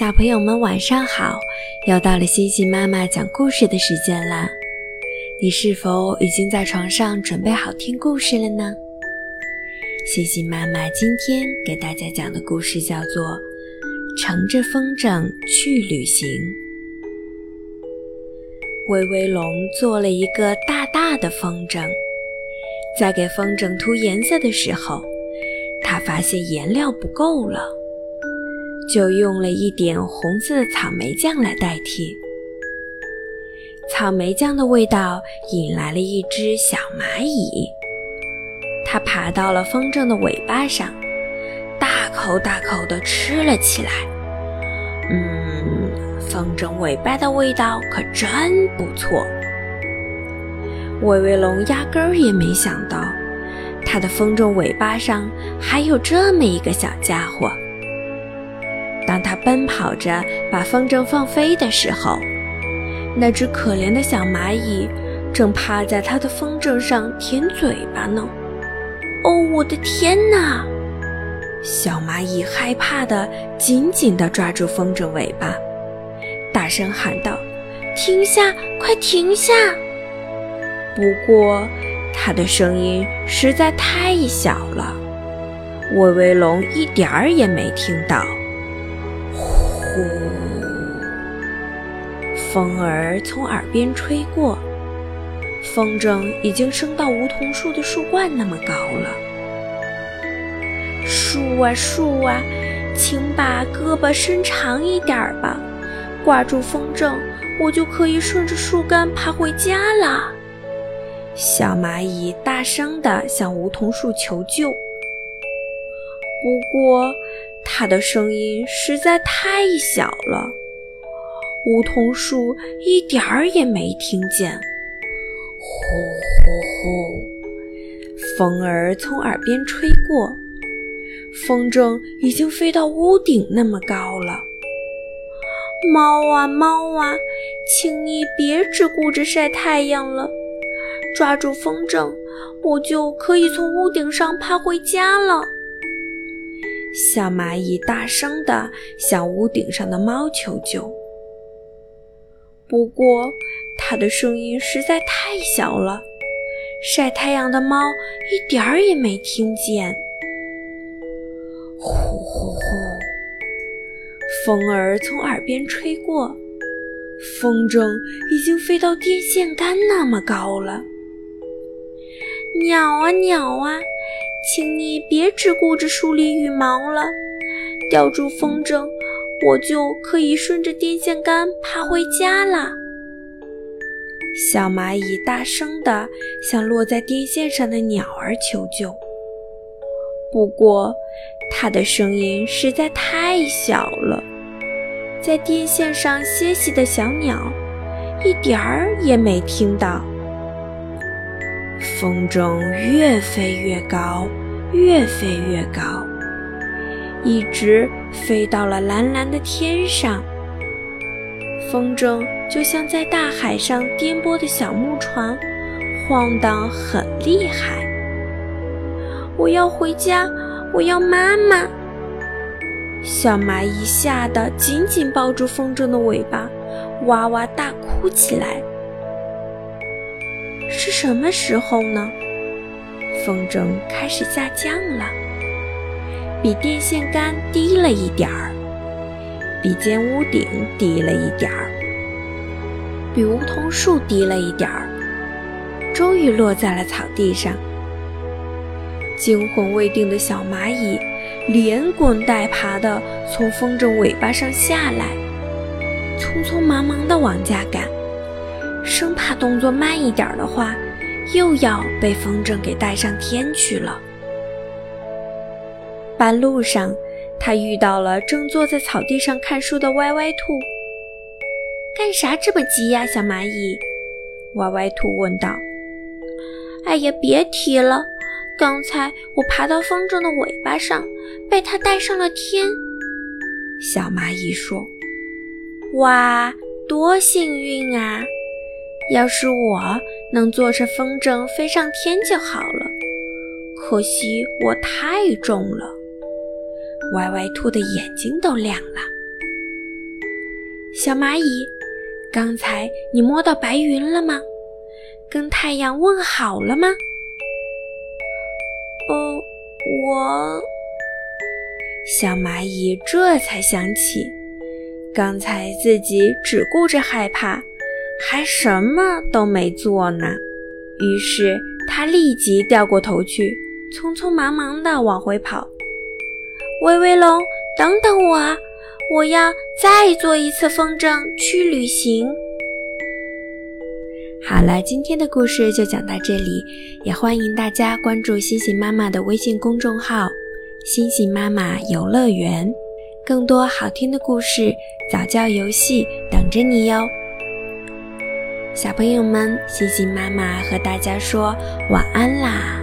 小朋友们晚上好，又到了星星妈妈讲故事的时间啦！你是否已经在床上准备好听故事了呢？星星妈妈今天给大家讲的故事叫做《乘着风筝去旅行》。威威龙做了一个大大的风筝，在给风筝涂颜色的时候，他发现颜料不够了。就用了一点红色的草莓酱来代替。草莓酱的味道引来了一只小蚂蚁，它爬到了风筝的尾巴上，大口大口地吃了起来。嗯，风筝尾巴的味道可真不错。威威龙压根儿也没想到，它的风筝尾巴上还有这么一个小家伙。当他奔跑着把风筝放飞的时候，那只可怜的小蚂蚁正趴在他的风筝上舔嘴巴呢。哦，我的天哪！小蚂蚁害怕的紧紧地抓住风筝尾巴，大声喊道：“停下！快停下！”不过，它的声音实在太小了，威威龙一点儿也没听到。呼，风儿从耳边吹过，风筝已经升到梧桐树的树冠那么高了。树啊树啊，请把胳膊伸长一点吧，挂住风筝，我就可以顺着树干爬回家了。小蚂蚁大声地向梧桐树求救，不过。它的声音实在太小了，梧桐树一点儿也没听见。呼呼呼，风儿从耳边吹过，风筝已经飞到屋顶那么高了。猫啊猫啊，请你别只顾着晒太阳了，抓住风筝，我就可以从屋顶上爬回家了。小蚂蚁大声地向屋顶上的猫求救，不过它的声音实在太小了，晒太阳的猫一点儿也没听见。呼呼呼，风儿从耳边吹过，风筝已经飞到电线杆那么高了。鸟啊鸟啊！请你别只顾着梳理羽毛了，吊住风筝，我就可以顺着电线杆爬回家啦。小蚂蚁大声地向落在电线上的鸟儿求救，不过它的声音实在太小了，在电线上歇息的小鸟一点儿也没听到。风筝越飞越高，越飞越高，一直飞到了蓝蓝的天上。风筝就像在大海上颠簸的小木船，晃荡很厉害。我要回家，我要妈妈！小蚂蚁吓得紧紧抱住风筝的尾巴，哇哇大哭起来。是什么时候呢？风筝开始下降了，比电线杆低了一点儿，比尖屋顶低了一点儿，比梧桐树低了一点儿，终于落在了草地上。惊魂未定的小蚂蚁连滚带爬地从风筝尾巴上下来，匆匆忙忙地往家赶。生怕动作慢一点的话，又要被风筝给带上天去了。半路上，他遇到了正坐在草地上看书的歪歪兔。“干啥这么急呀，小蚂蚁？”歪歪兔问道。“哎呀，别提了，刚才我爬到风筝的尾巴上，被它带上了天。”小蚂蚁说。“哇，多幸运啊！”要是我能坐着风筝飞上天就好了，可惜我太重了。歪歪兔的眼睛都亮了。小蚂蚁，刚才你摸到白云了吗？跟太阳问好了吗？哦，我……小蚂蚁这才想起，刚才自己只顾着害怕，还什么都没做呢。于是它立即掉过头去，匆匆忙忙地往回跑。威威龙，等等我，我要再做一次风筝去旅行。好了，今天的故事就讲到这里，也欢迎大家关注星星妈妈的微信公众号“星星妈妈游乐园”，更多好听的故事、早教游戏等着你哟。小朋友们，星星妈妈和大家说晚安啦。